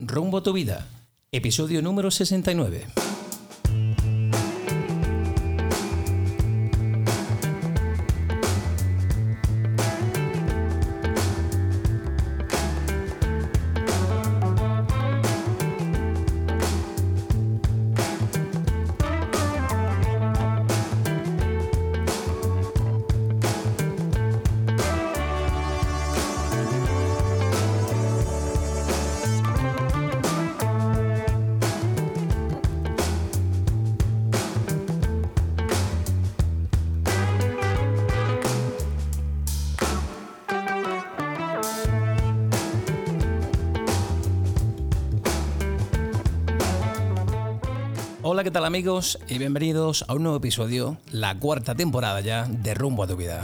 Rumbo a tu vida, episodio número 69. ¿Qué tal amigos? Y bienvenidos a un nuevo episodio, la cuarta temporada ya de Rumbo a tu vida.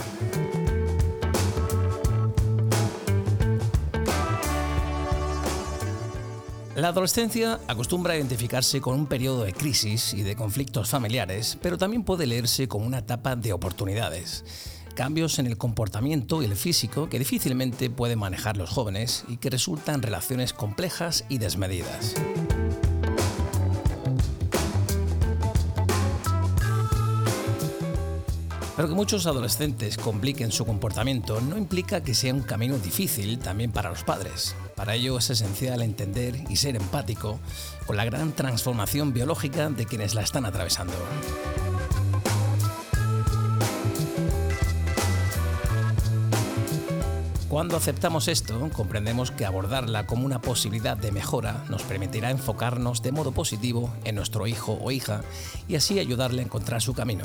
La adolescencia acostumbra a identificarse con un periodo de crisis y de conflictos familiares, pero también puede leerse como una etapa de oportunidades. Cambios en el comportamiento y el físico que difícilmente pueden manejar los jóvenes y que resultan relaciones complejas y desmedidas. Pero que muchos adolescentes compliquen su comportamiento no implica que sea un camino difícil también para los padres. Para ello es esencial entender y ser empático con la gran transformación biológica de quienes la están atravesando. Cuando aceptamos esto, comprendemos que abordarla como una posibilidad de mejora nos permitirá enfocarnos de modo positivo en nuestro hijo o hija y así ayudarle a encontrar su camino.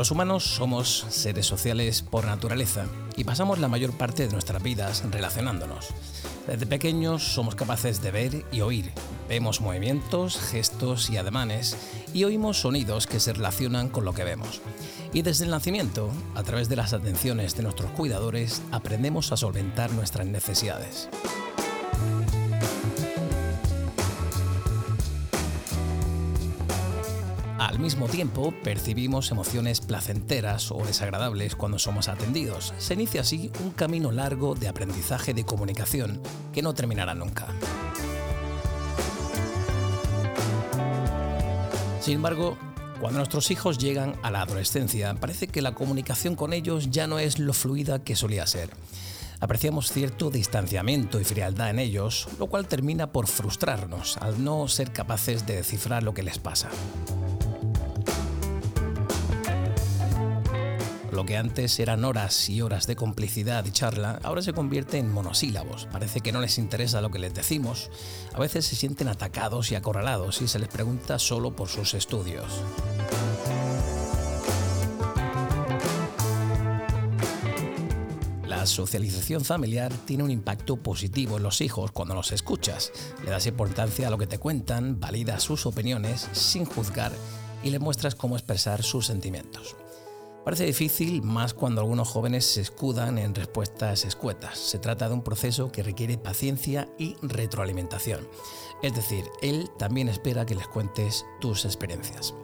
Los humanos somos seres sociales por naturaleza y pasamos la mayor parte de nuestras vidas relacionándonos. Desde pequeños somos capaces de ver y oír. Vemos movimientos, gestos y ademanes y oímos sonidos que se relacionan con lo que vemos. Y desde el nacimiento, a través de las atenciones de nuestros cuidadores, aprendemos a solventar nuestras necesidades. Al mismo tiempo, percibimos emociones placenteras o desagradables cuando somos atendidos. Se inicia así un camino largo de aprendizaje de comunicación que no terminará nunca. Sin embargo, cuando nuestros hijos llegan a la adolescencia, parece que la comunicación con ellos ya no es lo fluida que solía ser. Apreciamos cierto distanciamiento y frialdad en ellos, lo cual termina por frustrarnos al no ser capaces de descifrar lo que les pasa. Lo que antes eran horas y horas de complicidad y charla, ahora se convierte en monosílabos. Parece que no les interesa lo que les decimos. A veces se sienten atacados y acorralados y se les pregunta solo por sus estudios. La socialización familiar tiene un impacto positivo en los hijos cuando los escuchas. Le das importancia a lo que te cuentan, validas sus opiniones sin juzgar y le muestras cómo expresar sus sentimientos. Parece difícil más cuando algunos jóvenes se escudan en respuestas escuetas. Se trata de un proceso que requiere paciencia y retroalimentación. Es decir, él también espera que les cuentes tus experiencias.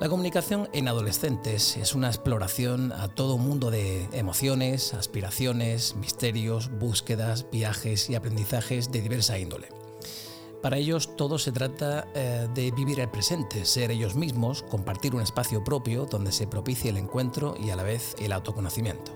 La comunicación en adolescentes es una exploración a todo mundo de emociones, aspiraciones, misterios, búsquedas, viajes y aprendizajes de diversa índole. Para ellos todo se trata eh, de vivir el presente, ser ellos mismos, compartir un espacio propio donde se propicie el encuentro y a la vez el autoconocimiento.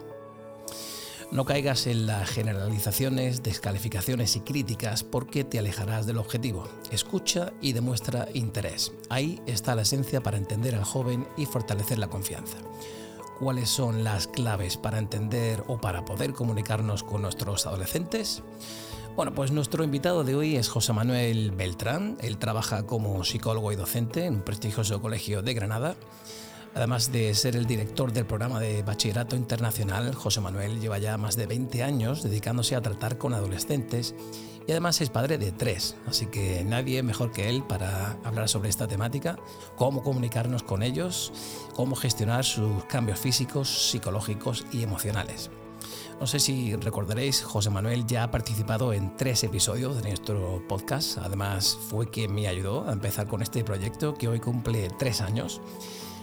No caigas en las generalizaciones, descalificaciones y críticas porque te alejarás del objetivo. Escucha y demuestra interés. Ahí está la esencia para entender al joven y fortalecer la confianza. ¿Cuáles son las claves para entender o para poder comunicarnos con nuestros adolescentes? Bueno, pues nuestro invitado de hoy es José Manuel Beltrán. Él trabaja como psicólogo y docente en un prestigioso colegio de Granada. Además de ser el director del programa de Bachillerato Internacional, José Manuel lleva ya más de 20 años dedicándose a tratar con adolescentes y además es padre de tres, así que nadie mejor que él para hablar sobre esta temática, cómo comunicarnos con ellos, cómo gestionar sus cambios físicos, psicológicos y emocionales. No sé si recordaréis, José Manuel ya ha participado en tres episodios de nuestro podcast. Además, fue quien me ayudó a empezar con este proyecto que hoy cumple tres años.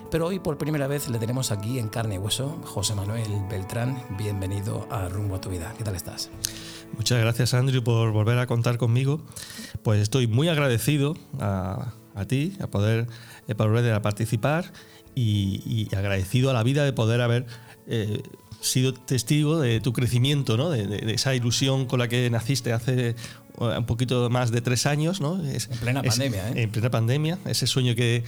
Pero hoy por primera vez le tenemos aquí en carne y hueso, José Manuel Beltrán. Bienvenido a Rumbo a tu vida. ¿Qué tal estás? Muchas gracias Andrew por volver a contar conmigo. Pues estoy muy agradecido a, ti, a poder eh, a participar y, agradecido a la vida de poder haber eh, sido testigo de tu crecimiento, ¿no? de, esa ilusión con la que naciste hace un poquito más de tres años. ¿no? en plena pandemia. ¿eh? En plena pandemia, ese sueño que,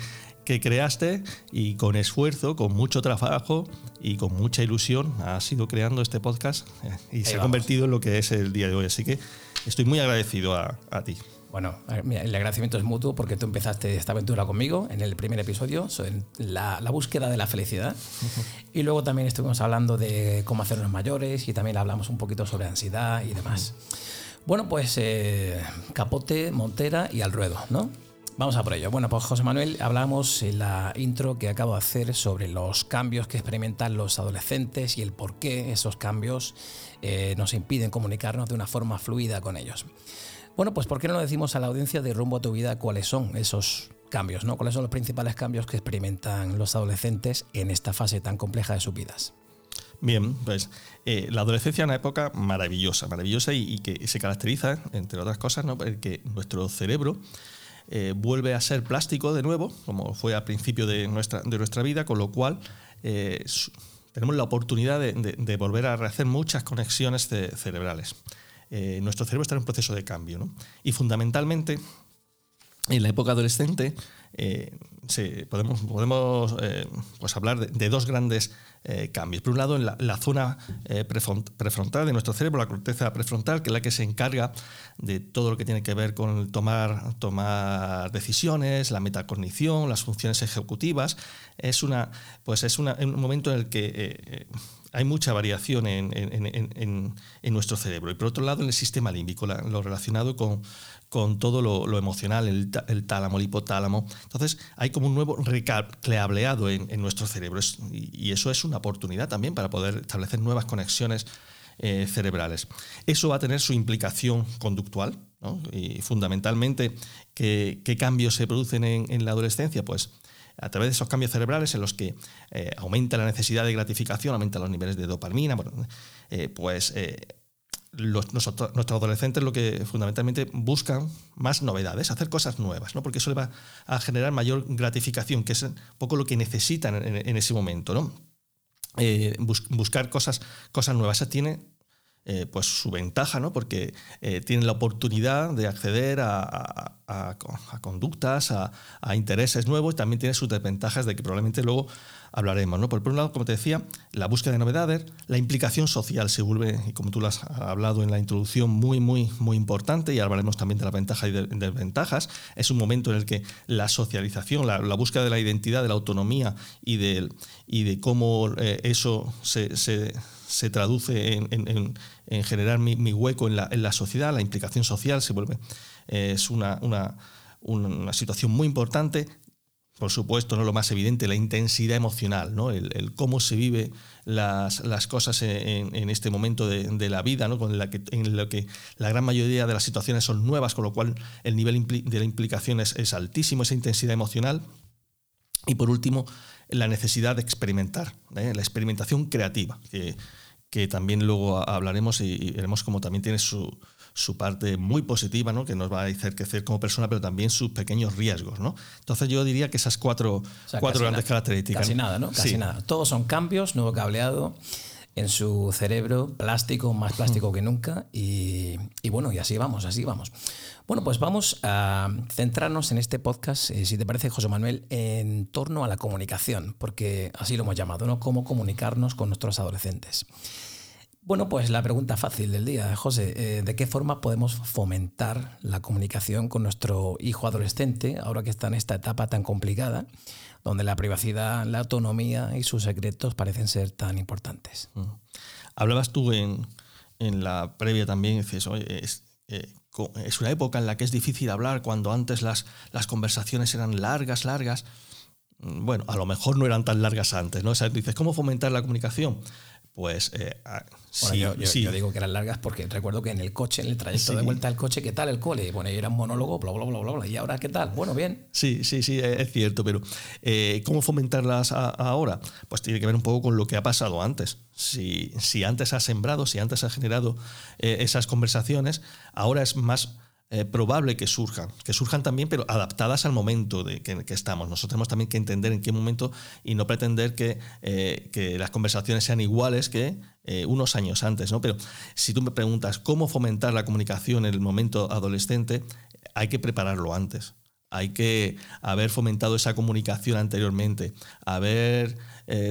que creaste y con esfuerzo, con mucho trabajo y con mucha ilusión has ido creando este podcast eh, y se ha convertido en lo que es el día de hoy. Así que estoy muy agradecido a, a ti. Bueno, el agradecimiento es mutuo porque tú empezaste esta aventura conmigo en el primer episodio, sobre la, búsqueda de la felicidad. Y luego también estuvimos hablando de cómo hacernos mayores y también hablamos un poquito sobre ansiedad y demás. Bueno, pues eh, capote, montera y al ruedo, ¿no? Vamos a por ello. Bueno, pues José Manuel, hablamos en la intro que acabo de hacer sobre los cambios que experimentan los adolescentes y el por qué esos cambios eh, nos impiden comunicarnos de una forma fluida con ellos. Bueno, pues ¿por qué no le decimos a la audiencia de rumbo a tu vida cuáles son esos cambios, ¿no? ¿Cuáles son los principales cambios que experimentan los adolescentes en esta fase tan compleja de sus vidas? Bien, pues eh, la adolescencia es una época maravillosa, maravillosa y, que se caracteriza, entre otras cosas, ¿no? porque nuestro cerebro eh, vuelve a ser plástico de nuevo, como fue al principio de nuestra, de nuestra vida, con lo cual eh, tenemos la oportunidad de, volver a rehacer muchas conexiones cerebrales. Eh, nuestro cerebro está en un proceso de cambio. Y fundamentalmente, en la época adolescente, eh, podemos, podemos eh, pues hablar de, dos grandes cambios. Por un lado, en la, zona prefrontal de nuestro cerebro, la corteza prefrontal, que es la que se encarga de todo lo que tiene que ver con tomar, tomar decisiones, la metacognición, las funciones ejecutivas. Es, una, pues es un momento en el que hay mucha variación en, nuestro cerebro. Y por otro lado, en el sistema límbico, lo relacionado con, con todo lo, emocional, el, tálamo, el hipotálamo. Entonces, hay como un nuevo recableado en, nuestro cerebro. y, eso es una oportunidad también para poder establecer nuevas conexiones eh, cerebrales. Eso va a tener su implicación conductual. Y fundamentalmente, ¿qué, cambios se producen en, la adolescencia? Pues a través de esos cambios cerebrales en los que eh, aumenta la necesidad de gratificación, aumenta los niveles de dopamina, eh, pues eh, nuestros adolescentes lo que fundamentalmente buscan más novedades, hacer cosas nuevas, ¿no? porque eso le va a generar mayor gratificación, que es un poco lo que necesitan en, ese momento. ¿no? buscar cosas, cosas nuevas. Eso tiene eh, pues su ventaja, ¿no? porque eh, tienen la oportunidad de acceder a, conductas, a, intereses nuevos, también tiene sus desventajas de que probablemente luego hablaremos. ¿no? Por, un lado, como te decía, la búsqueda de novedades, la implicación social se vuelve, y como tú lo has hablado en la introducción, muy, muy, muy importante, y hablaremos también de las ventajas y desventajas. Es un momento en el que la socialización, la, búsqueda de la identidad, de la autonomía y de, y de cómo eh, eso se traduce en, generar mi, hueco en la, sociedad, la implicación social se vuelve, eh, es una, situación muy importante. Por supuesto, no lo más evidente, la intensidad emocional, ¿no? el, cómo se vive las, cosas en, este momento de, la vida, ¿no? Con la que, en lo que la gran mayoría de las situaciones son nuevas, con lo cual el nivel de la implicación es altísimo, esa intensidad emocional. Y por último, la necesidad de experimentar, ¿eh? la experimentación creativa, que, que, también luego hablaremos y, veremos cómo también tiene su, su, parte muy positiva, ¿no? que nos va a hacer crecer como persona, pero también sus pequeños riesgos. ¿no? Entonces yo diría que esas cuatro, cuatro grandes características. Casi nada, ¿no? Casi nada. Todos son cambios, nuevo cableado en su cerebro, plástico, más plástico que nunca, y, y bueno, y así vamos, así vamos. Bueno, pues vamos a centrarnos en este podcast, eh, si te parece, José Manuel, en torno a la comunicación, porque así lo hemos llamado, ¿no? Cómo comunicarnos con nuestros adolescentes. Bueno, pues la pregunta fácil del día, José, eh, ¿de qué forma podemos fomentar la comunicación con nuestro hijo adolescente, ahora que está en esta etapa tan complicada, donde la privacidad, la autonomía y sus secretos parecen ser tan importantes? Hablabas tú en, la previa también, dices, eh, es una época en la que es difícil hablar cuando antes las, las conversaciones eran largas, largas. Mm, bueno, a lo mejor no eran tan largas antes, ¿no? dices, ¿cómo fomentar la comunicación? Pues eh, ah, sí, yo, yo, digo que eran largas porque recuerdo que en el coche, en el trayecto de vuelta al coche, ¿qué tal el cole? Bueno, era un monólogo, bla, bla, bla, bla, bla. ¿Y ahora qué tal? Bueno, bien. Sí, sí, sí, es cierto, pero eh, ¿cómo fomentarlas ahora? Pues tiene que ver un poco con lo que ha pasado antes. Si, si antes has sembrado, si antes has generado eh, esas conversaciones, ahora es más eh, probable que surjan, que surjan también, pero adaptadas al momento de que, estamos. Nosotros tenemos también que entender en qué momento y no pretender que, eh, las conversaciones sean iguales que eh, unos años antes. ¿no? Pero si tú me preguntas cómo fomentar la comunicación en el momento adolescente, hay que prepararlo antes. Hay que haber fomentado esa comunicación anteriormente, haber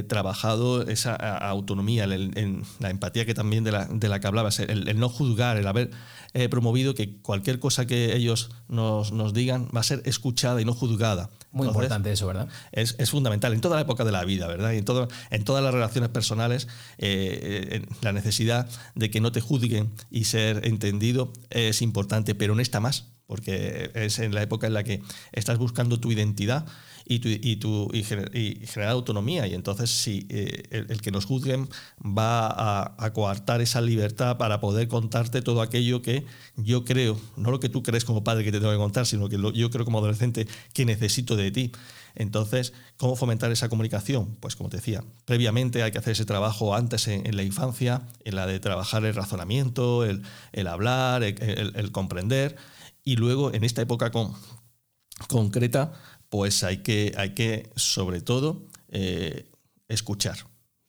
trabajado esa autonomía, la empatía que también de la, que hablabas, el, no juzgar, el haber he promovido que cualquier cosa que ellos nos, nos, digan va a ser escuchada y no juzgada. Muy importante eso, ¿verdad? Es, es, fundamental en toda la época de la vida, ¿verdad? Y en, todo, en todas las relaciones personales, eh, eh, la necesidad de que no te juzguen y ser entendido es importante, pero no está más, porque es en la época en la que estás buscando tu identidad y, tu, generar autonomía. Y entonces, si eh, el, que nos juzguen va a, coartar esa libertad para poder contarte todo aquello que yo creo, no lo que tú crees como padre que te tengo que contar, sino que yo creo como adolescente que necesito de ti. Entonces, ¿cómo fomentar esa comunicación? Pues como te decía, previamente hay que hacer ese trabajo antes en, la infancia, en la de trabajar el razonamiento, el, el hablar, el, el, comprender, y luego en esta época con, concreta, pues hay que, hay que sobre todo, eh, escuchar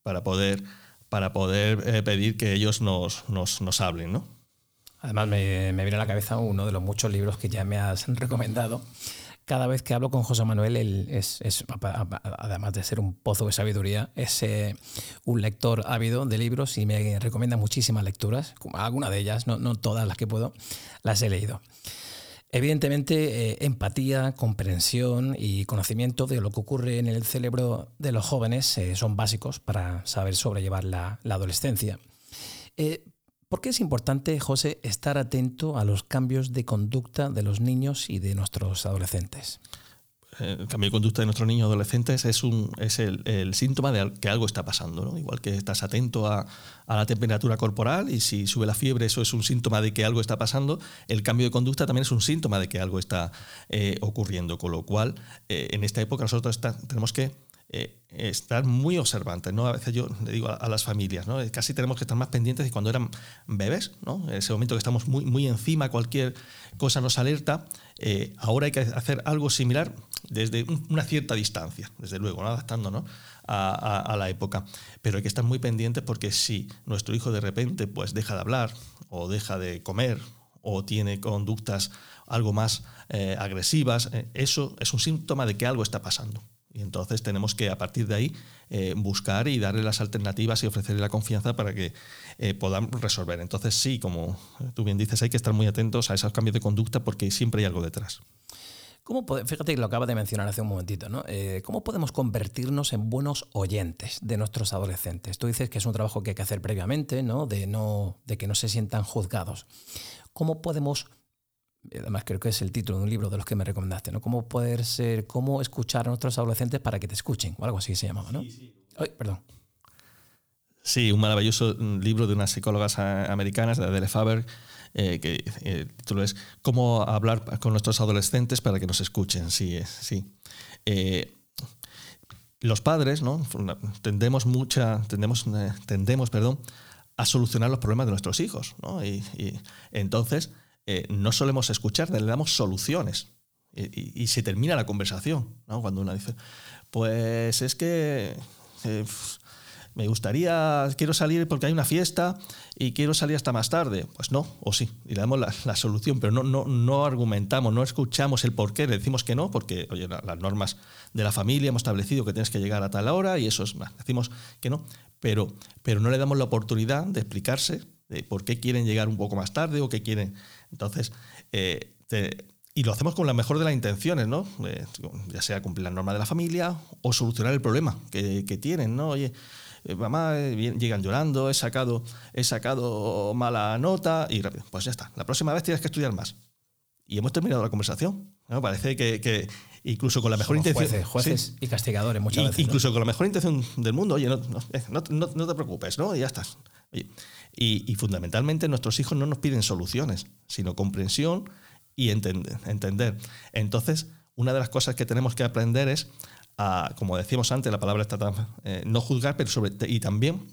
para poder, para poder eh, pedir que ellos nos, nos, hablen, ¿no? Además, me, me, viene a la cabeza uno de los muchos libros que ya me has recomendado. Cada vez que hablo con José Manuel, él es, es además de ser un pozo de sabiduría, es eh, un lector ávido de libros y me recomienda muchísimas lecturas. Algunas de ellas, no, no todas las que puedo, las he leído. Evidentemente, eh, empatía, comprensión y conocimiento de lo que ocurre en el cerebro de los jóvenes eh, son básicos para saber sobrellevar la, adolescencia. Eh, ¿Por qué es importante, José, estar atento a los cambios de conducta de los niños y de nuestros adolescentes? El cambio de conducta de nuestros niños adolescentes es, un, es el, síntoma de que algo está pasando. ¿no? Igual que estás atento a, la temperatura corporal y si sube la fiebre, eso es un síntoma de que algo está pasando, el cambio de conducta también es un síntoma de que algo está eh, ocurriendo. Con lo cual, eh, en esta época nosotros tenemos que eh, estar muy observantes, ¿no? A veces yo le digo a, las familias, ¿no? Casi tenemos que estar más pendientes de cuando eran bebés, ¿no? En ese momento que estamos muy, muy encima, cualquier cosa nos alerta, eh, ahora hay que hacer algo similar desde una cierta distancia, desde luego, ¿no? adaptándonos a, la época. Pero hay que estar muy pendientes porque si nuestro hijo de repente pues deja de hablar o deja de comer o tiene conductas algo más eh, agresivas, eso es un síntoma de que algo está pasando. Y entonces tenemos que a partir de ahí eh, buscar y darle las alternativas y ofrecerle la confianza para que eh, podamos resolver. Entonces sí, como tú bien dices, hay que estar muy atentos a esos cambios de conducta porque siempre hay algo detrás. ¿Cómo fíjate que lo acaba de mencionar hace un momentito, ¿no? Eh, ¿Cómo podemos convertirnos en buenos oyentes de nuestros adolescentes? Tú dices que es un trabajo que hay que hacer previamente, ¿no? De, no, de que no se sientan juzgados. ¿Cómo podemos además creo que es el título de un libro de los que me recomendaste, ¿no? Cómo poder ser, cómo escuchar a nuestros adolescentes para que te escuchen, o algo así se llamaba, ¿no? Sí, sí. Ay, perdón. Sí, un maravilloso libro de unas psicólogas americanas, de Adele Faber, eh, que eh, el título es Cómo hablar con nuestros adolescentes para que nos escuchen. Sí, sí. Eh, los padres, ¿no? Tendemos mucha, tendemos, tendemos, perdón, a solucionar los problemas de nuestros hijos, ¿no? y entonces eh, no solemos escuchar, le damos soluciones. Y, se termina la conversación. Cuando uno dice, pues es que eh, me gustaría, quiero salir porque hay una fiesta y quiero salir hasta más tarde. Pues no, o sí, y le damos la, solución, pero no, no, no, argumentamos, no escuchamos el por qué, le decimos que no, porque oye, las normas de la familia hemos establecido que tienes que llegar a tal hora y eso es, decimos que no, pero, pero no le damos la oportunidad de explicarse de por qué quieren llegar un poco más tarde o qué quieren. Entonces, eh, y lo hacemos con la mejor de las intenciones, ¿no? Eh, ya sea cumplir la norma de la familia o solucionar el problema que, tienen, ¿no? Oye, eh, mamá, llegan llorando, he sacado, he sacado mala nota y pues ya está. La próxima vez tienes que estudiar más. Y hemos terminado la conversación. Parece que, incluso con la mejor intención. Jueces, jueces y castigadores muchas veces. Incluso con la mejor intención del mundo, oye, no, eh, te preocupes, ¿no? Y ya estás. Y, fundamentalmente nuestros hijos no nos piden soluciones, sino comprensión y entender. entender. Entonces, una de las cosas que tenemos que aprender es, a, como decíamos antes, la palabra está tan, eh, no juzgar, pero sobre, y también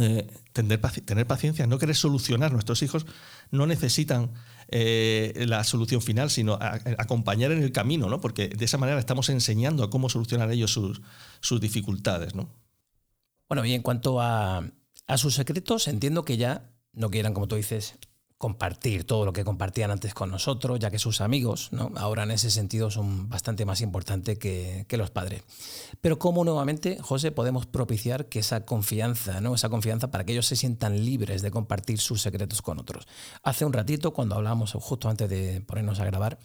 eh, tener, paciencia, no querer solucionar. Nuestros hijos no necesitan eh, la solución final, sino acompañar en el camino, ¿no? porque de esa manera estamos enseñando a cómo solucionar ellos sus, sus dificultades. ¿no? Bueno, y en cuanto a, a sus secretos, entiendo que ya no quieran, como tú dices, compartir todo lo que compartían antes con nosotros, ya que sus amigos, ¿no? ahora en ese sentido son bastante más importantes que, los padres. Pero cómo nuevamente, José, podemos propiciar que esa confianza, ¿no? esa confianza para que ellos se sientan libres de compartir sus secretos con otros. Hace un ratito, cuando hablábamos justo antes de ponernos a grabar,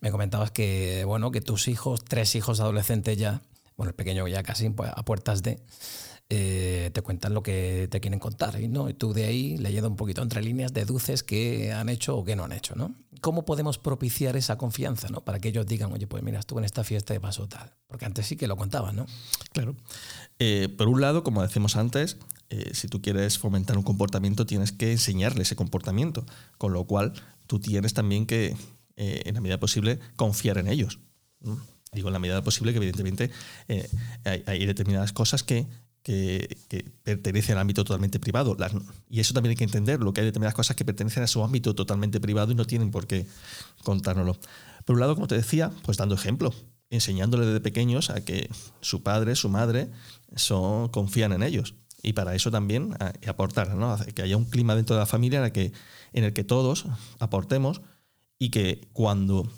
me comentabas que, bueno, que tus hijos, tres hijos adolescentes ya, bueno, el pequeño ya casi pues, a puertas de eh, te cuentan lo que te quieren contar. Y, ¿no? y tú de ahí, leyendo un poquito entre líneas, deduces qué han hecho o qué no han hecho. ¿no? ¿Cómo podemos propiciar esa confianza ¿no? para que ellos digan, oye, pues mira, estuve en esta fiesta y pasó tal? Porque antes sí que lo contaban, ¿no? Claro. Eh, por un lado, como decimos antes, eh, si tú quieres fomentar un comportamiento, tienes que enseñarle ese comportamiento. Con lo cual, tú tienes también que, en la medida posible, confiar en ellos. Digo, en la medida posible que evidentemente hay, determinadas cosas que que, pertenece al ámbito totalmente privado. y eso también hay que entenderlo, que hay determinadas cosas que pertenecen a su ámbito totalmente privado y no tienen por qué contárnoslo. Por un lado, como te decía, pues dando ejemplo, enseñándole desde pequeños a que su padre, su madre, son, confían en ellos. Y para eso también aportar, ¿no? que haya un clima dentro de la familia en el que, en el que todos aportemos y que cuando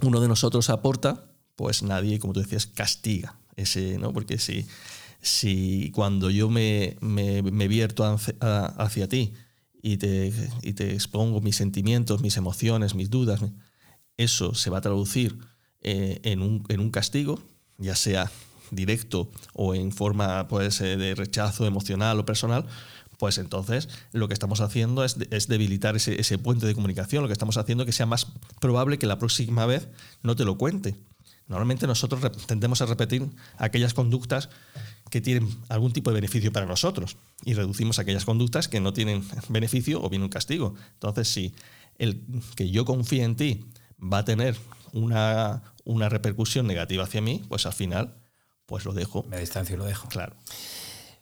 uno de nosotros aporta, pues nadie, como tú decías, castiga. Ese, ¿no? Porque si si cuando yo me, me, vierto hacia, ti y te, y te, expongo mis sentimientos, mis emociones, mis dudas, eso se va a traducir eh, en, un, en, un, castigo, ya sea directo o en forma pues, de rechazo emocional o personal, pues entonces lo que estamos haciendo es, es debilitar ese, ese, puente de comunicación, lo que estamos haciendo es que sea más probable que la próxima vez no te lo cuente. Normalmente nosotros tendemos a repetir aquellas conductas que tienen algún tipo de beneficio para nosotros y reducimos aquellas conductas que no tienen beneficio o bien un castigo. Entonces, si el que yo confíe en ti va a tener una, una repercusión negativa hacia mí, pues al final, pues lo dejo. Me distancio y lo dejo. Claro.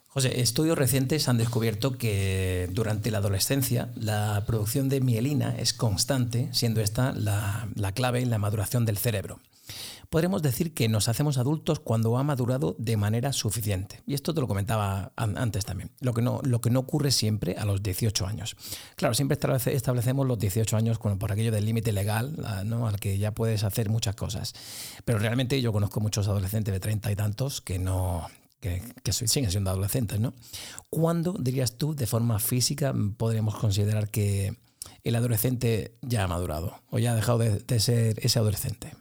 José, estudios recientes han descubierto que durante la adolescencia la producción de mielina es constante, siendo esta la, la clave en la maduración del cerebro podremos decir que nos hacemos adultos cuando ha madurado de manera suficiente. Y esto te lo comentaba antes también, lo que no, ocurre siempre a los 18 años. Claro, siempre establecemos los 18 años por aquello del límite legal, ¿no? al que ya puedes hacer muchas cosas. Pero realmente yo conozco muchos adolescentes de 30 y tantos que no, que, siguen siendo adolescentes, ¿no? ¿Cuándo dirías tú, de forma física, podríamos considerar que el adolescente ya ha madurado o ya ha dejado de ser ese adolescente?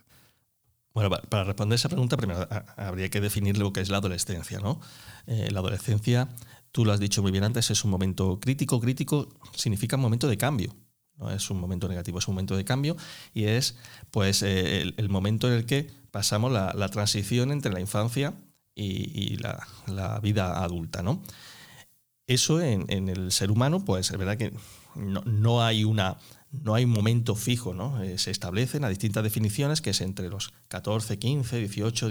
Bueno, para responder esa pregunta, primero habría que definir lo que es la adolescencia. ¿no? Eh, la adolescencia, tú lo has dicho muy bien antes, es un momento crítico. Crítico significa un momento de cambio. No es un momento negativo, es un momento de cambio y es pues, eh, el, momento en el que pasamos la, transición entre la infancia y, la, vida adulta. ¿no? Eso en, el ser humano, pues es verdad que no hay una no hay un momento fijo, ¿no? Eh, se establecen a distintas definiciones, que es entre los 14, 15, 18,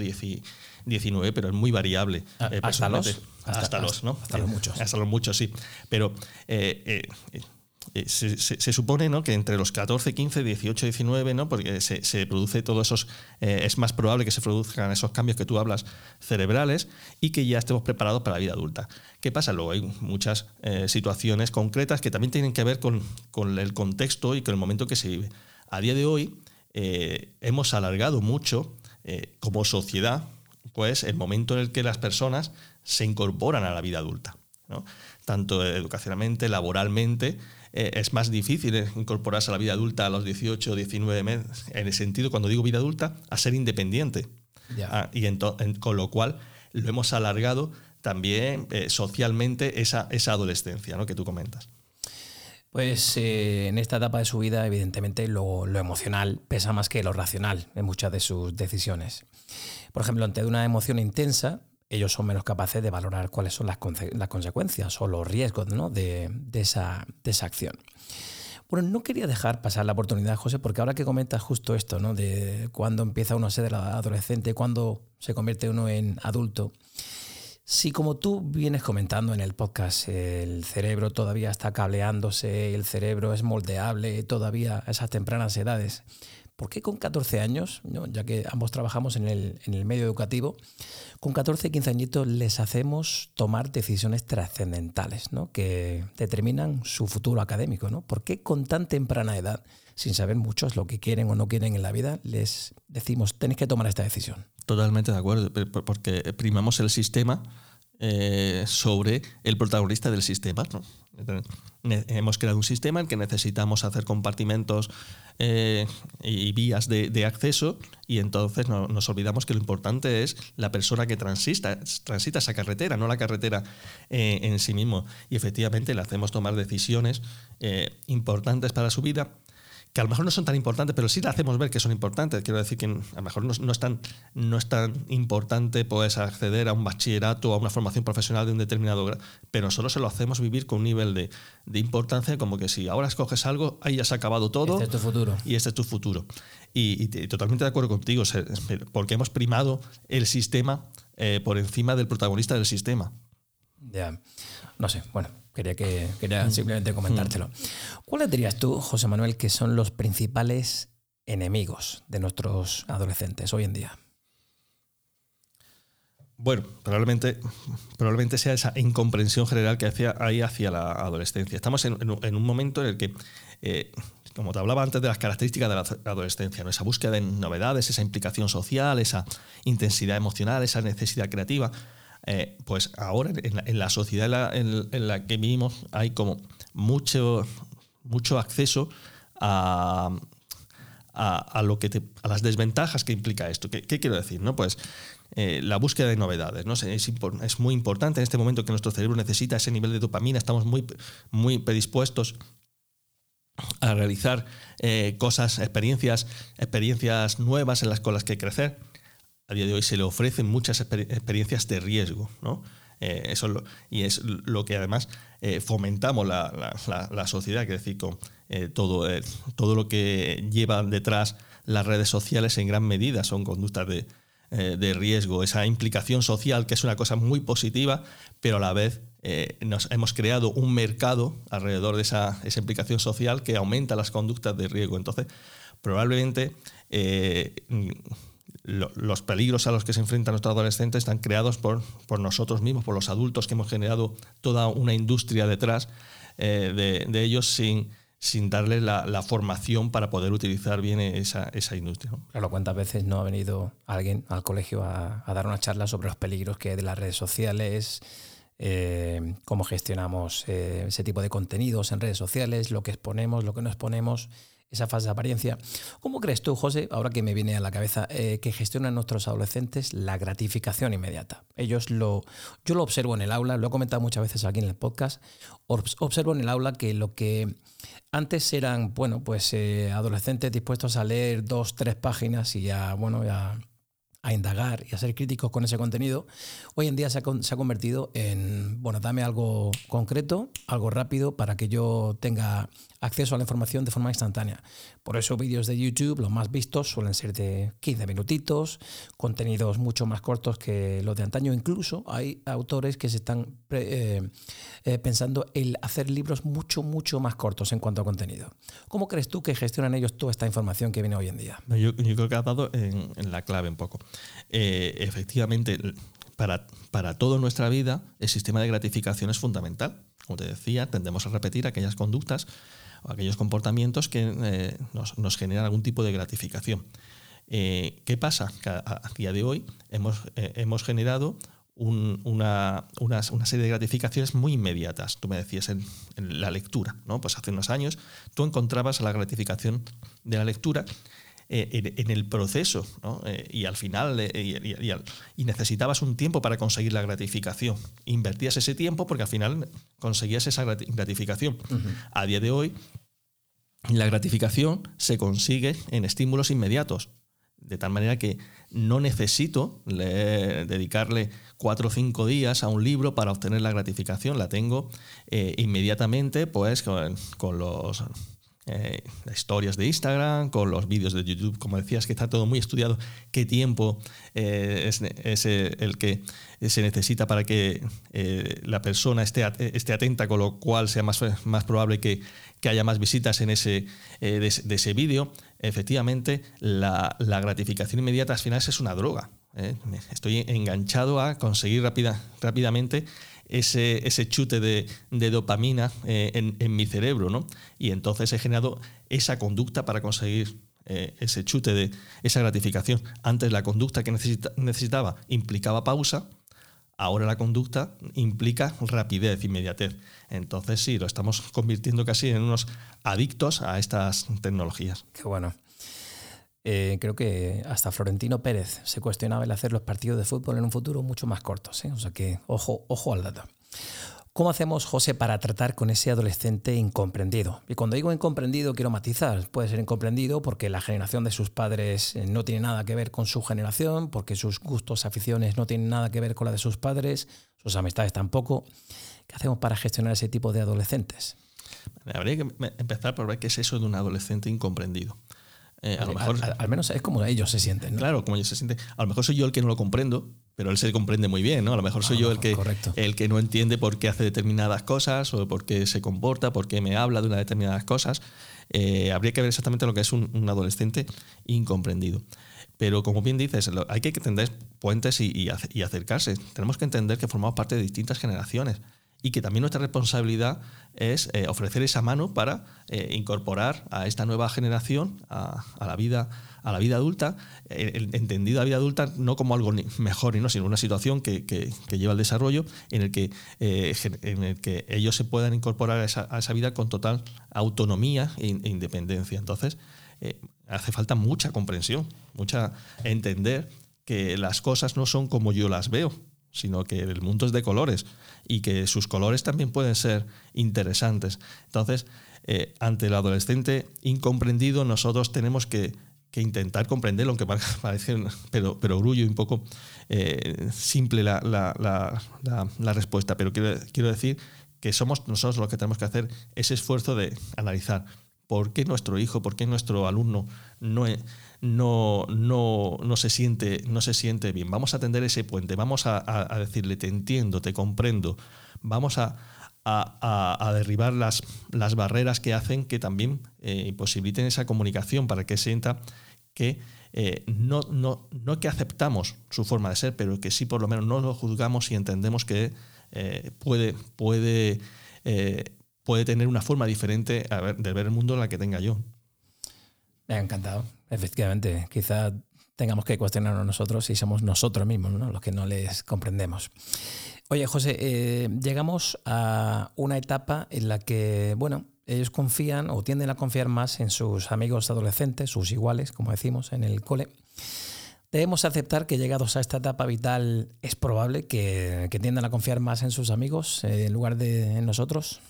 19, pero es muy variable. Eh, hasta los. Hasta, los, ¿no? Hasta los muchos. Hasta los muchos, sí. Pero eh, se, supone ¿no? que entre los 14, 15, 18, 19, ¿no? porque se, produce todo esos, eh, es más probable que se produzcan esos cambios que tú hablas cerebrales y que ya estemos preparados para la vida adulta. ¿Qué pasa? Luego hay muchas eh, situaciones concretas que también tienen que ver con, con, el contexto y con el momento que se vive. A día de hoy hemos alargado mucho como sociedad pues, el momento en el que las personas se incorporan a la vida adulta. ¿no? tanto educacionalmente, laboralmente, eh, es más difícil incorporarse a la vida adulta a los 18 o 19 meses, en el sentido, cuando digo vida adulta, a ser independiente. Ah, y con lo cual lo hemos alargado también eh, socialmente esa, esa adolescencia ¿no? que tú comentas. Pues eh, en esta etapa de su vida, evidentemente, lo, emocional pesa más que lo racional en muchas de sus decisiones. Por ejemplo, ante una emoción intensa, ellos son menos capaces de valorar cuáles son las, consecuencias o los riesgos de, esa, de esa acción. Bueno, no quería dejar pasar la oportunidad, José, porque ahora que comentas justo esto, ¿no? De cuándo empieza uno a ser adolescente, cuándo se convierte uno en adulto. Si como tú vienes comentando en el podcast, el cerebro todavía está cableándose, el cerebro es moldeable todavía a esas tempranas edades, ¿por qué con 14 años, ya que ambos trabajamos en el, en el medio educativo, con 14, 15 añitos les hacemos tomar decisiones trascendentales ¿no? que determinan su futuro académico? ¿no? ¿Por qué con tan temprana edad, sin saber muchos lo que quieren o no quieren en la vida, les decimos, tenéis que tomar esta decisión? Totalmente de acuerdo, porque primamos el sistema eh, sobre el protagonista del sistema. Hemos creado un sistema en que necesitamos hacer compartimentos eh, y vías de, acceso y entonces nos olvidamos que lo importante es la persona que transita, transita esa carretera, no la carretera eh, en sí mismo. Y efectivamente le hacemos tomar decisiones importantes para su vida que a lo mejor no son tan importantes, pero sí le hacemos ver que son importantes. Quiero decir que a lo mejor no, es, tan, no es tan importante pues, acceder a un bachillerato o a una formación profesional de un determinado grado, pero solo se lo hacemos vivir con un nivel de, importancia como que si ahora escoges algo, ahí ya se ha acabado todo. Este es tu futuro. Y este es tu futuro. Y, totalmente de acuerdo contigo, porque hemos primado el sistema eh, por encima del protagonista del sistema. Ya, no sé, bueno, Quería, que, quería mm. simplemente comentártelo. ¿Cuáles dirías tú, José Manuel, que son los principales enemigos de nuestros adolescentes hoy en día? Bueno, probablemente, probablemente sea esa incomprensión general que hay hacia la adolescencia. Estamos en, un momento en el que, eh, como te hablaba antes de las características de la adolescencia, ¿no? esa búsqueda de novedades, esa implicación social, esa intensidad emocional, esa necesidad creativa, eh, pues ahora en la, sociedad en la, que vivimos hay como mucho, mucho acceso a, a, lo que a las desventajas que implica esto. ¿Qué, quiero decir? ¿no? Pues eh, la búsqueda de novedades. ¿no? Es, es, muy importante en este momento que nuestro cerebro necesita ese nivel de dopamina, estamos muy, muy predispuestos a realizar eh, cosas, experiencias, experiencias nuevas en las con las que crecer a día de hoy se le ofrecen muchas experiencias de riesgo, ¿no? Eh, eso y es lo que además eh, fomentamos la, sociedad, que decir, con eh, todo, todo lo que llevan detrás las redes sociales en gran medida son conductas de, riesgo, esa implicación social que es una cosa muy positiva, pero a la vez nos hemos creado un mercado alrededor de esa, esa, implicación social que aumenta las conductas de riesgo. Entonces, probablemente los peligros a los que se enfrentan nuestros adolescentes están creados por, nosotros mismos, por los adultos que hemos generado toda una industria detrás eh, de, ellos sin, sin darles la, formación para poder utilizar bien esa, esa industria. Claro, ¿cuántas veces no ha venido alguien al colegio a, dar una charla sobre los peligros que hay de las redes sociales? Eh, cómo gestionamos eh, ese tipo de contenidos en redes sociales, lo que exponemos, lo que no exponemos esa falsa apariencia. ¿Cómo crees tú, José, ahora que me viene a la cabeza, eh, que gestionan nuestros adolescentes la gratificación inmediata? Ellos lo, yo lo observo en el aula, lo he comentado muchas veces aquí en el podcast, observo en el aula que lo que antes eran, bueno, pues eh, adolescentes dispuestos a leer dos, tres páginas y ya, bueno, ya a indagar y a ser críticos con ese contenido, hoy en día se ha, convertido en, bueno, dame algo concreto, algo rápido para que yo tenga acceso a la información de forma instantánea. Por eso vídeos de YouTube, los más vistos, suelen ser de 15 minutitos, contenidos mucho más cortos que los de antaño. Incluso hay autores que se están eh, eh, pensando en hacer libros mucho, mucho más cortos en cuanto a contenido. ¿Cómo crees tú que gestionan ellos toda esta información que viene hoy en día? Yo, creo que ha dado en, la clave un poco. Eh, efectivamente, para, para toda nuestra vida, el sistema de gratificación es fundamental. Como te decía, tendemos a repetir aquellas conductas aquellos comportamientos que eh, nos, generan algún tipo de gratificación. Eh, ¿Qué pasa? Que a, día de hoy hemos, eh, hemos generado una, serie de gratificaciones muy inmediatas. Tú me decías en, la lectura, ¿no? Pues hace unos años tú encontrabas la gratificación de la lectura eh, en, el proceso eh, y al final y, necesitabas un tiempo para conseguir la gratificación. Invertías ese tiempo porque al final conseguías esa gratificación. A día de hoy, la gratificación se consigue en estímulos inmediatos. De tal manera que no necesito dedicarle cuatro o cinco días a un libro para obtener la gratificación. La tengo eh, inmediatamente pues, con los eh, historias de Instagram, con los vídeos de YouTube, como decías, que está todo muy estudiado, qué tiempo eh, es, el que se necesita para que eh, la persona esté, esté, atenta, con lo cual sea más, más probable que, haya más visitas en ese, de, ese vídeo. Efectivamente, la, la, gratificación inmediata al final es una droga. Estoy enganchado a conseguir rápida, rápidamente ese, ese chute de, dopamina eh, en, mi cerebro, ¿no? Y entonces he generado esa conducta para conseguir eh, ese chute de esa gratificación. Antes la conducta que necesitaba implicaba pausa, ahora la conducta implica rapidez, inmediatez. Entonces sí, lo estamos convirtiendo casi en unos adictos a estas tecnologías. Qué bueno. Eh, creo que hasta Florentino Pérez se cuestionaba el hacer los partidos de fútbol en un futuro mucho más cortos. ¿eh? O sea que ojo, ojo al dato. ¿Cómo hacemos, José, para tratar con ese adolescente incomprendido? Y cuando digo incomprendido, quiero matizar. Puede ser incomprendido porque la generación de sus padres eh, no tiene nada que ver con su generación, porque sus gustos, aficiones no tienen nada que ver con la de sus padres, sus amistades tampoco. ¿Qué hacemos para gestionar ese tipo de adolescentes? Habría que empezar por ver qué es eso de un adolescente incomprendido. Eh, a lo mejor, al, menos es como ellos se sienten. Claro, como ellos se sienten. A lo mejor soy yo el que no lo comprendo, pero él se comprende muy bien, ¿no? A lo mejor soy yo el que, el que no entiende por qué hace determinadas cosas o por qué se comporta, por qué me habla de unas determinadas cosas. Eh, habría que ver exactamente lo que es un, adolescente incomprendido. Pero como bien dices, hay que tender puentes y, y acercarse. Tenemos que entender que formamos parte de distintas generaciones y que también nuestra responsabilidad es eh, ofrecer esa mano para eh, incorporar a esta nueva generación a, la vida a la vida adulta, eh, entendido la vida adulta no como algo mejor, no, sino una situación que, lleva al desarrollo en el que, en el que ellos se puedan incorporar a esa, vida con total autonomía e, e independencia. Entonces, hace falta mucha comprensión, mucha entender que las cosas no son como yo las veo, sino que el mundo es de colores y que sus colores también pueden ser interesantes. Entonces, eh, ante el adolescente incomprendido, nosotros tenemos que, intentar comprenderlo, aunque parece, pero, pero grullo y un poco eh, simple la, respuesta. Pero quiero, quiero decir que somos nosotros los que tenemos que hacer ese esfuerzo de analizar por qué nuestro hijo, por qué nuestro alumno no, no, no, no, se, siente, no se siente bien. Vamos a tender ese puente, vamos a, decirle, te entiendo, te comprendo, vamos a, derribar las, las, barreras que hacen que también eh, imposibiliten esa comunicación para que sienta que eh, no, no, no, que aceptamos su forma de ser, pero que sí por lo menos no lo juzgamos y entendemos que eh, puede, puede, puede tener una forma diferente de ver el mundo en la que tenga yo. Me ha encantado. Efectivamente, quizá tengamos que cuestionarnos nosotros si somos nosotros mismos los que no les comprendemos. Oye, José, eh, llegamos a una etapa en la que, bueno, ellos confían o tienden a confiar más en sus amigos adolescentes, sus iguales, como decimos en el cole. Debemos aceptar que llegados a esta etapa vital es probable que, tiendan a confiar más en sus amigos eh, en lugar de en nosotros.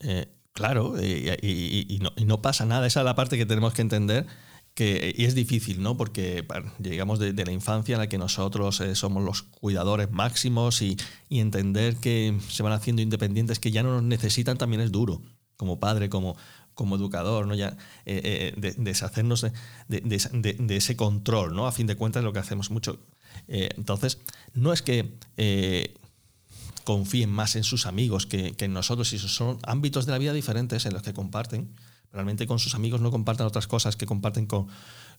Eh, Claro, y, no, pasa nada. Esa es la parte que tenemos que entender. Que, y es difícil, ¿no? Porque llegamos de, la infancia en la que nosotros eh, somos los cuidadores máximos y, entender que se van haciendo independientes, que ya no nos necesitan, también es duro, como padre, como, educador, ¿no? Ya, eh, eh, deshacernos de, ese control, ¿no? A fin de cuentas, lo que hacemos mucho. entonces, no es que confíen más en sus amigos que, en nosotros y son ámbitos de la vida diferentes en los que comparten. Realmente con sus amigos no comparten otras cosas que comparten con,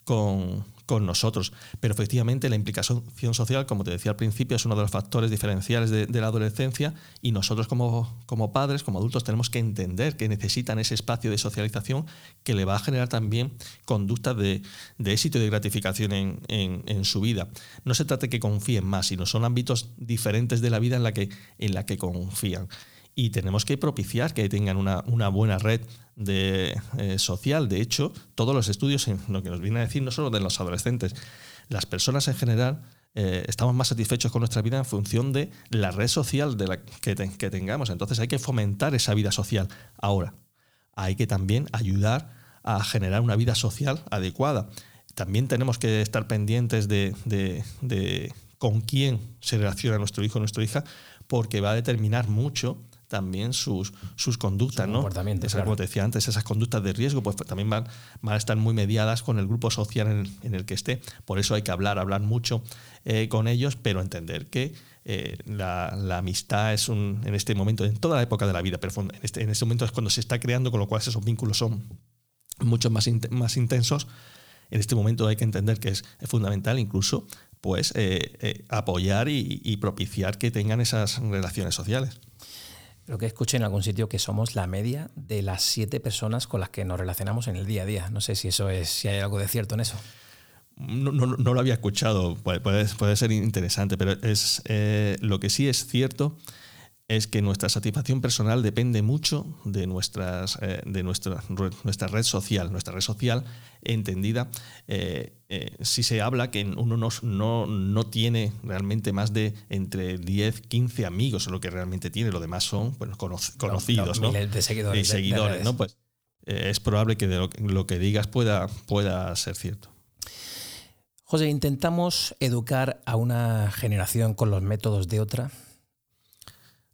con, nosotros. Pero efectivamente la implicación social, como te decía al principio, es uno de los factores diferenciales de, la adolescencia y nosotros como, como, padres, como adultos, tenemos que entender que necesitan ese espacio de socialización que le va a generar también conductas de, éxito y de gratificación en, en, su vida. No se trata de que confíen más, sino son ámbitos diferentes de la vida en la que, en la que confían. Y tenemos que propiciar que tengan una, buena red de, eh, social. De hecho, todos los estudios, en lo que nos viene a decir no solo de los adolescentes, las personas en general eh, estamos más satisfechos con nuestra vida en función de la red social de la que, tengamos. Entonces hay que fomentar esa vida social. Ahora, hay que también ayudar a generar una vida social adecuada. También tenemos que estar pendientes de, de con quién se relaciona nuestro hijo o nuestra hija, porque va a determinar mucho también sus, sus conductas, ¿no? Como te decía antes, esas conductas de riesgo pues también van, van a estar muy mediadas con el grupo social en el, que esté. Por eso hay que hablar, hablar mucho eh, con ellos, pero entender que eh, la, amistad es un, en este momento, en toda la época de la vida, pero en este, en este momento es cuando se está creando, con lo cual esos vínculos son mucho más, más intensos. En este momento hay que entender que es, fundamental incluso pues eh, apoyar y propiciar que tengan esas relaciones sociales. Creo que escuché en algún sitio que somos la media de las siete personas con las que nos relacionamos en el día a día. No sé si eso es, si hay algo de cierto en eso. No, lo había escuchado, puede, puede, ser interesante, pero es eh, lo que sí es cierto es que nuestra satisfacción personal depende mucho de, nuestras, eh, de nuestra, nuestra red social. Nuestra red social entendida, eh, eh, si se habla que uno no, no, tiene realmente más de entre 10, 15 amigos, lo que realmente tiene, lo demás son bueno, conocidos. ¿no? de seguidores. seguidores, ¿no? Pues es probable que lo, lo, que digas pueda, pueda ser cierto. José, intentamos educar a una generación con los métodos de otra.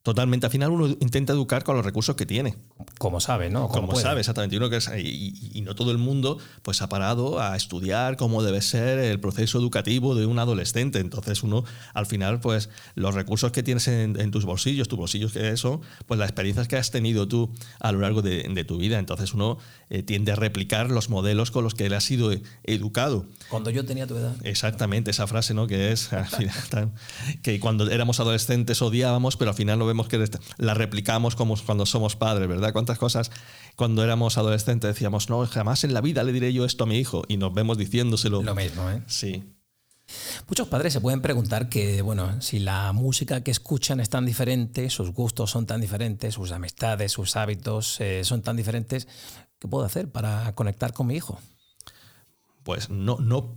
Totalmente. Al final uno intenta educar con los recursos que tiene. Como sabe, ¿no? Como, sabe, exactamente. y, no todo el mundo pues, ha parado a estudiar cómo debe ser el proceso educativo de un adolescente. Entonces uno, al final, pues los recursos que tienes en, tus bolsillos, tus bolsillos que son, pues las experiencias que has tenido tú a lo largo de, tu vida. Entonces uno eh, tiende a replicar los modelos con los que él ha sido educado. Cuando yo tenía tu edad. Exactamente, esa frase, ¿no? Que es, al final, que cuando éramos adolescentes odiábamos, pero al final lo vemos que la replicamos como cuando somos padres, ¿verdad? ¿Cuántas cosas cuando éramos adolescentes decíamos, no, jamás en la vida le diré yo esto a mi hijo? Y nos vemos diciéndoselo. Lo mismo, ¿eh? Sí. Muchos padres se pueden preguntar que, bueno, si la música que escuchan es tan diferente, sus gustos son tan diferentes, sus amistades, sus hábitos eh, son tan diferentes, ¿qué puedo hacer para conectar con mi hijo? Pues no, no,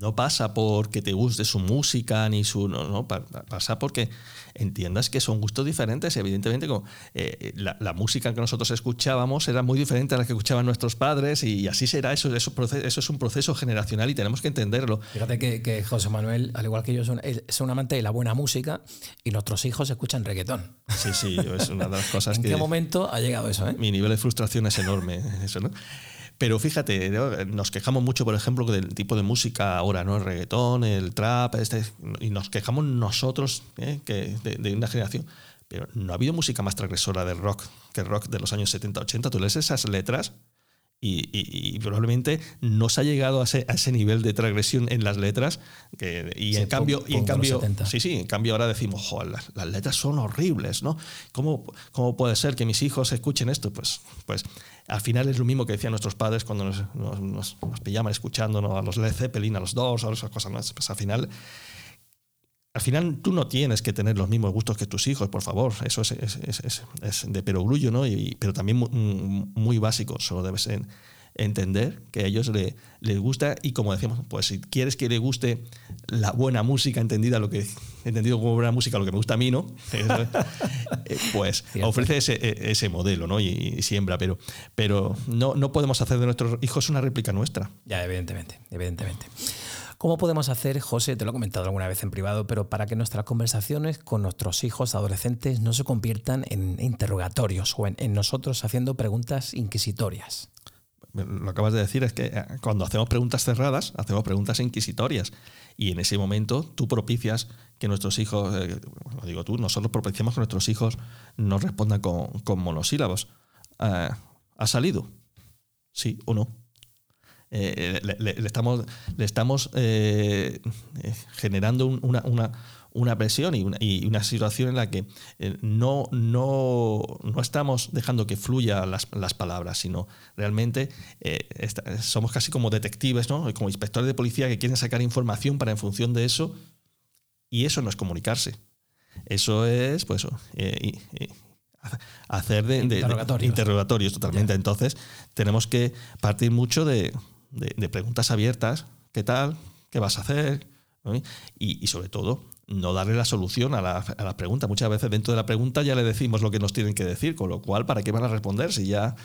no pasa porque te guste su música ni su. No, no pasa porque entiendas que son gustos diferentes. Evidentemente, como, eh, la, música que nosotros escuchábamos era muy diferente a la que escuchaban nuestros padres y así será. Eso, eso, eso es un proceso generacional y tenemos que entenderlo. Fíjate que, José Manuel, al igual que yo, es un amante de la buena música y nuestros hijos escuchan reggaetón. Sí, sí, es una de las cosas ¿En que. ¿En qué momento ha llegado eso? Eh? Mi nivel de frustración es enorme. Eso, ¿no? Pero fíjate, nos quejamos mucho, por ejemplo, del tipo de música ahora, ¿no? El reggaetón, el trap, este, y nos quejamos nosotros ¿eh? que de, una generación. Pero no ha habido música más transgresora del rock que el rock de los años 70, 80. Tú lees esas letras y, probablemente no se ha llegado a ese, a ese, nivel de transgresión en las letras que, y en cambio y en cambio sí sí en cambio ahora decimos Joder, las, letras son horribles no ¿Cómo, cómo puede ser que mis hijos escuchen esto pues pues al final es lo mismo que decían nuestros padres cuando nos, nos, nos, pillaban escuchándonos a los Led Zeppelin a los Doors a esas cosas ¿no? pues al final al final tú no tienes que tener los mismos gustos que tus hijos, por favor. Eso es, es, de perogrullo, ¿no? Y, pero también muy, básico. Solo debes entender que a ellos le, les gusta y como decíamos, pues si quieres que le guste la buena música, entendida lo que entendido como buena música, lo que me gusta a mí, ¿no? Eh, pues ofrece ese, ese, modelo, ¿no? Y, siembra, pero, pero no, no podemos hacer de nuestros hijos una réplica nuestra. Ya, evidentemente, evidentemente. ¿Cómo podemos hacer, José, te lo he comentado alguna vez en privado, pero para que nuestras conversaciones con nuestros hijos adolescentes no se conviertan en interrogatorios o en, nosotros haciendo preguntas inquisitorias? Lo acabas de decir es que eh, cuando hacemos preguntas cerradas, hacemos preguntas inquisitorias. Y en ese momento tú propicias que nuestros hijos, eh, lo digo tú, nosotros propiciamos que nuestros hijos nos respondan con, monosílabos. Eh, ¿Ha salido? ¿Sí o no? Eh, le, estamos, le estamos generando una, presión y una, y una, situación en la que no, no, no, estamos dejando que fluya las, las palabras, sino realmente somos casi como detectives, ¿no? como inspectores de policía que quieren sacar información para en función de eso, y eso no es comunicarse. Eso es, pues, hacer de, interrogatorios. totalmente. Entonces, tenemos que partir mucho de, preguntas abiertas. ¿Qué tal? ¿Qué vas a hacer? Y, sobre todo, no darle la solución a la, a la, pregunta. Muchas veces dentro de la pregunta ya le decimos lo que nos tienen que decir, con lo cual, ¿para qué van a responder si ya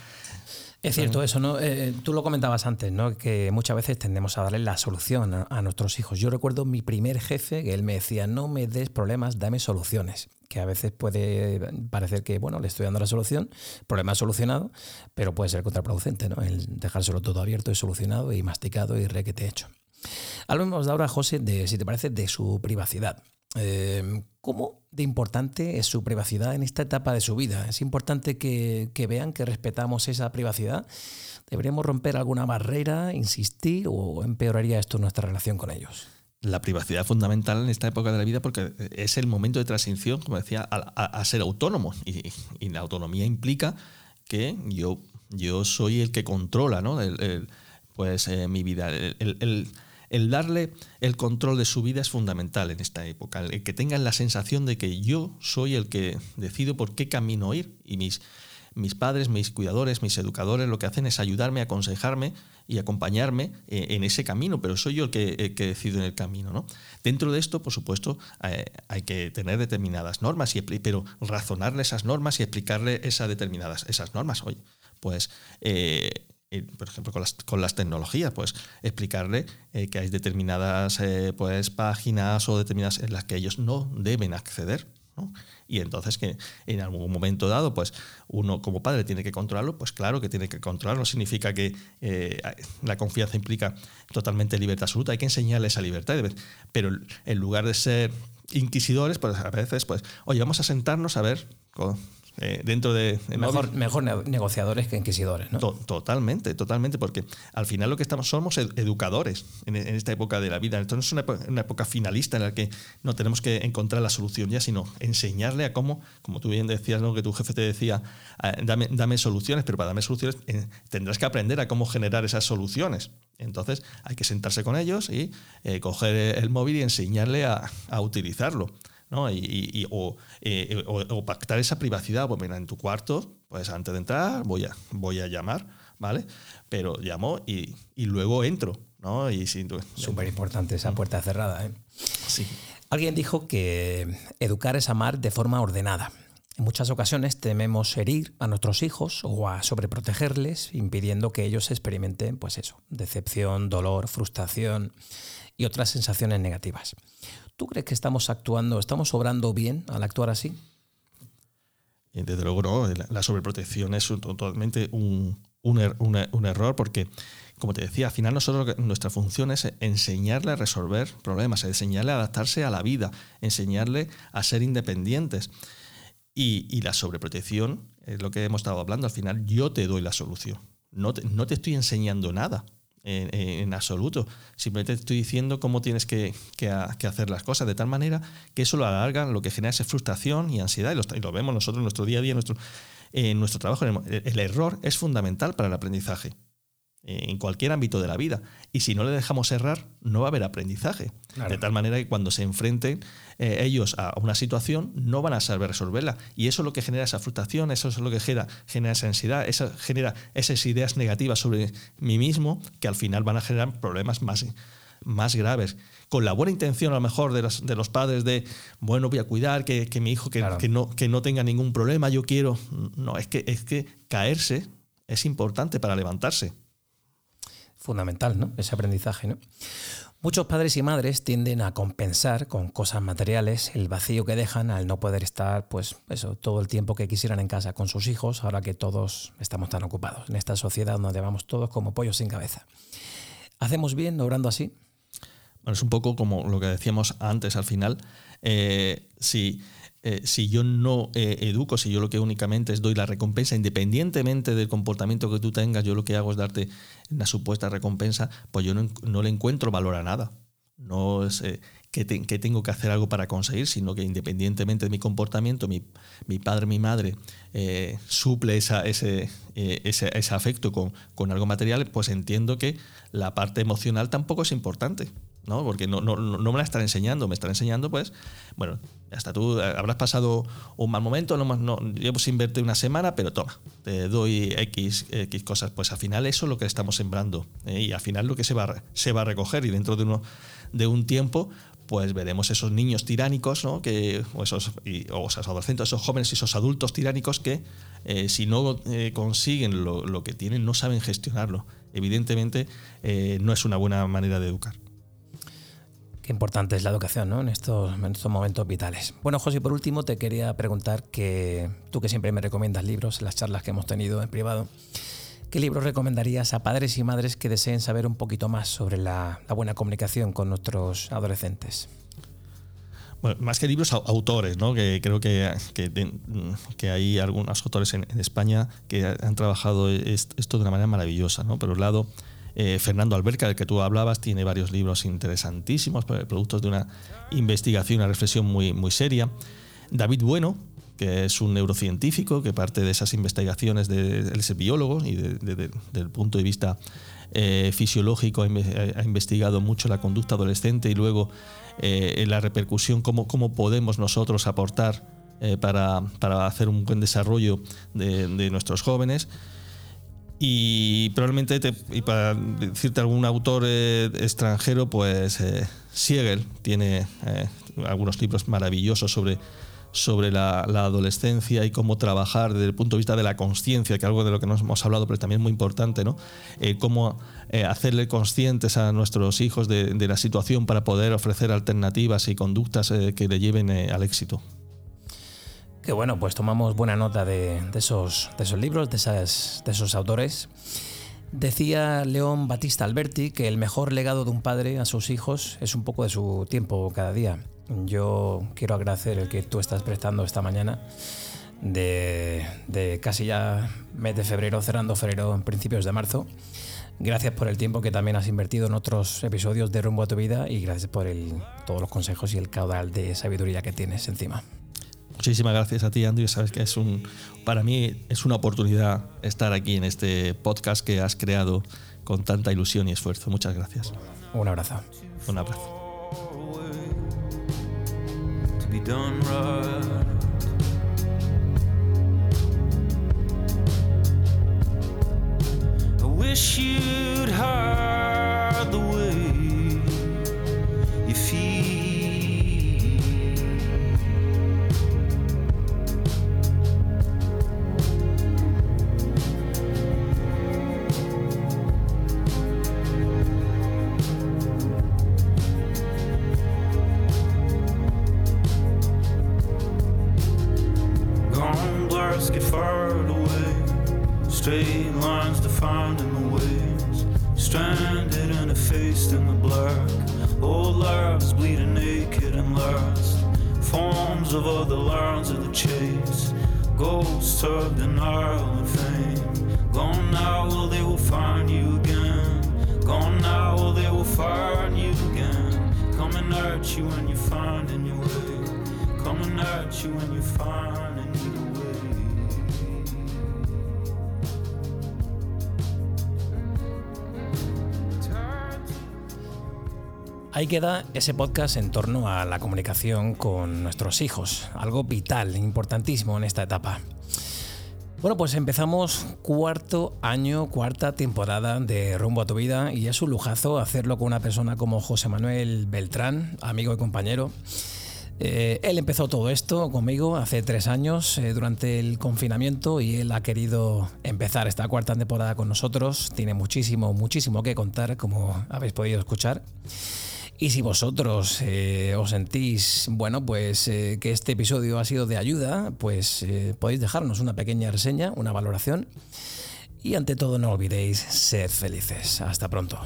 es cierto eso, ¿no? Eh, tú lo comentabas antes, ¿no? Que muchas veces tendemos a darle la solución a, nuestros hijos. Yo recuerdo mi primer jefe que él me decía, no me des problemas, dame soluciones. Que a veces puede parecer que, bueno, le estoy dando la solución, problema solucionado, pero puede ser contraproducente, ¿no? El dejárselo todo abierto y solucionado y masticado y re que te he hecho. Hablemos ahora, José, de, si te parece, de su privacidad. Em, ¿Cómo de importante es su privacidad en esta etapa de su vida? ¿Es importante que, vean que respetamos esa privacidad? ¿Deberíamos romper alguna barrera, insistir o empeoraría esto nuestra relación con ellos? La privacidad es fundamental en esta época de la vida porque es el momento de transición, como decía, a, ser autónomo. Y, la autonomía implica que yo, soy el que controla ¿no? pues, eh, mi vida. El darle el control de su vida es fundamental en esta época, el que tengan la sensación de que yo soy el que decido por qué camino ir y mis, mis padres, mis cuidadores, mis educadores lo que hacen es ayudarme, aconsejarme y acompañarme eh, en ese camino, pero soy yo el que, decido en el camino. ¿no? Dentro de esto, por supuesto, eh, hay que tener determinadas normas, y, pero razonarle esas normas y explicarle esas determinadas esas normas. Oye, pues eh, por ejemplo, con las, con las, tecnologías, pues explicarle eh, que hay determinadas eh, pues, páginas o determinadas en las que ellos no deben acceder. Y entonces que en algún momento dado, pues uno como padre tiene que controlarlo, pues claro que tiene que controlarlo. Significa que eh, la confianza implica totalmente libertad absoluta. Hay que enseñarle esa libertad. Pero en lugar de ser inquisidores, pues a veces, pues, oye, vamos a sentarnos a ver eh, dentro de... mejor, mejor negociadores que inquisidores, ¿no? totalmente, totalmente, porque al final lo que estamos somos educadores en, esta época de la vida. Entonces no es una, época finalista en la que no tenemos que encontrar la solución ya, sino enseñarle a cómo, como tú bien decías, ¿no? que tu jefe te decía, ah, dame, dame soluciones, pero para darme soluciones eh, tendrás que aprender a cómo generar esas soluciones. Entonces hay que sentarse con ellos y eh, coger el móvil y enseñarle a, a utilizarlo. Y, eh, o, pactar esa privacidad, pues mira, en tu cuarto, pues antes de entrar voy a, voy a llamar, ¿vale? Pero llamo y, luego entro, ¿no? Y Súper importante esa puerta cerrada, ¿eh? Sí. Alguien dijo que educar es amar de forma ordenada. En muchas ocasiones tememos herir a nuestros hijos o a sobreprotegerles, impidiendo que ellos experimenten, pues eso, decepción, dolor, frustración y otras sensaciones negativas. ¿Tú crees que estamos actuando, estamos obrando bien al actuar así? Desde luego no, la sobreprotección es totalmente un, un, error porque, como te decía, al final nosotros nuestra función es enseñarle a resolver problemas, enseñarle a adaptarse a la vida, enseñarle a ser independientes. Y, y la sobreprotección es lo que hemos estado hablando, al final yo te doy la solución, no no te estoy enseñando nada en, absoluto. Simplemente te estoy diciendo cómo tienes que, hacer las cosas, de tal manera que eso lo alarga, lo que genera es frustración y ansiedad, y lo, vemos nosotros en nuestro día a día, nuestro, en nuestro trabajo. el error es fundamental para el aprendizaje en cualquier ámbito de la vida. Y si no le dejamos errar, no va a haber aprendizaje. De tal manera que cuando se enfrenten eh, ellos a una situación, no van a saber resolverla. Y eso es lo que genera esa frustración, eso es lo que genera, genera esa ansiedad, eso genera esas ideas negativas sobre mí mismo, que al final van a generar problemas más, más graves. Con la buena intención a lo mejor de los, de los padres de, bueno, voy a cuidar que, mi hijo que, que, no, que no tenga ningún problema, yo quiero... No, es que, es que caerse es importante para levantarse fundamental, ¿no? Ese aprendizaje, ¿no? Muchos padres y madres tienden a compensar con cosas materiales el vacío que dejan al no poder estar, pues eso, todo el tiempo que quisieran en casa con sus hijos, ahora que todos estamos tan ocupados en esta sociedad donde vamos todos como pollos sin cabeza. ¿Hacemos bien obrando así? Bueno, es un poco como lo que decíamos antes al final. Eh, si eh, si yo no eh, educo, si yo lo que únicamente es doy la recompensa, independientemente del comportamiento que tú tengas, yo lo que hago es darte una supuesta recompensa, pues yo no, le encuentro valor a nada. No es eh, que, tengo que hacer algo para conseguir, sino que independientemente de mi comportamiento, mi, padre, mi madre suple esa, ese, afecto con, con algo material, pues entiendo que la parte emocional tampoco es importante. ¿no? Porque no, no, no me la están enseñando, me están enseñando, pues, bueno, hasta tú eh, habrás pasado un mal momento, no, no una semana, pero toma, te doy X, X cosas. Pues al final eso es lo que estamos sembrando ¿eh? y al final lo que se va, se va a recoger y dentro de, uno, de un tiempo pues veremos esos niños tiránicos, ¿no? que, o, esos, o esos adolescentes, esos jóvenes y esos adultos tiránicos que eh, si no consiguen lo, lo, que tienen no saben gestionarlo. Evidentemente no es una buena manera de educar. Qué importante es la educación ¿no? en, estos, en estos momentos vitales. Bueno, José, por último te quería preguntar que tú que siempre me recomiendas libros en las charlas que hemos tenido en privado, ¿qué libros recomendarías a padres y madres que deseen saber un poquito más sobre la, buena comunicación con nuestros adolescentes? Bueno, más que libros, autores, ¿no? que creo que, que, hay algunos autores en, España que han trabajado esto de una manera maravillosa. ¿no? Por un lado, eh, Fernando Alberca, del que tú hablabas, tiene varios libros interesantísimos, productos de una investigación, una reflexión muy, muy seria. David Bueno, que es un neurocientífico que parte de esas investigaciones, de, él es biólogo y desde el punto de vista eh, fisiológico ha, investigado mucho la conducta adolescente y luego eh, la repercusión, cómo, cómo podemos nosotros aportar para, para, hacer un buen desarrollo de, de nuestros jóvenes. Y probablemente, y para decirte algún autor eh, extranjero, pues eh, Siegel tiene eh, algunos libros maravillosos sobre, sobre la, adolescencia y cómo trabajar desde el punto de vista de la conciencia, que es algo de lo que nos hemos hablado, pero también muy importante, ¿no? cómo hacerle conscientes a nuestros hijos de, de, la situación para poder ofrecer alternativas y conductas que le lleven al éxito. Que bueno, pues tomamos buena nota de, esos, libros, de, esos autores. Decía León Batista Alberti que el mejor legado de un padre a sus hijos es un poco de su tiempo cada día. Yo quiero agradecer el que tú estás prestando esta mañana de, casi ya mes de febrero, cerrando febrero, en principios de marzo. Gracias por el tiempo que también has invertido en otros episodios de Rumbo a tu vida y gracias por todos los consejos y el caudal de sabiduría que tienes encima. Muchísimas gracias a ti, Andrew. Sabes que es un, para mí es una oportunidad estar aquí en este podcast que has creado con tanta ilusión y esfuerzo. Muchas gracias. Un abrazo. Un abrazo. Ahí queda ese podcast en torno a la comunicación con nuestros hijos, algo vital, importantísimo en esta etapa. Bueno, pues empezamos cuarto año, cuarta temporada de Rumbo a tu vida y es un lujazo hacerlo con una persona como José Manuel Beltrán, amigo y compañero. Eh, él empezó todo esto conmigo hace tres años eh, durante el confinamiento y él ha querido empezar esta cuarta temporada con nosotros. Tiene muchísimo, muchísimo que contar, como habéis podido escuchar. Y si vosotros eh, os sentís, bueno, pues eh, que este episodio ha sido de ayuda, pues eh, podéis dejarnos una pequeña reseña, una valoración. Y ante todo no olvidéis ser felices. Hasta pronto.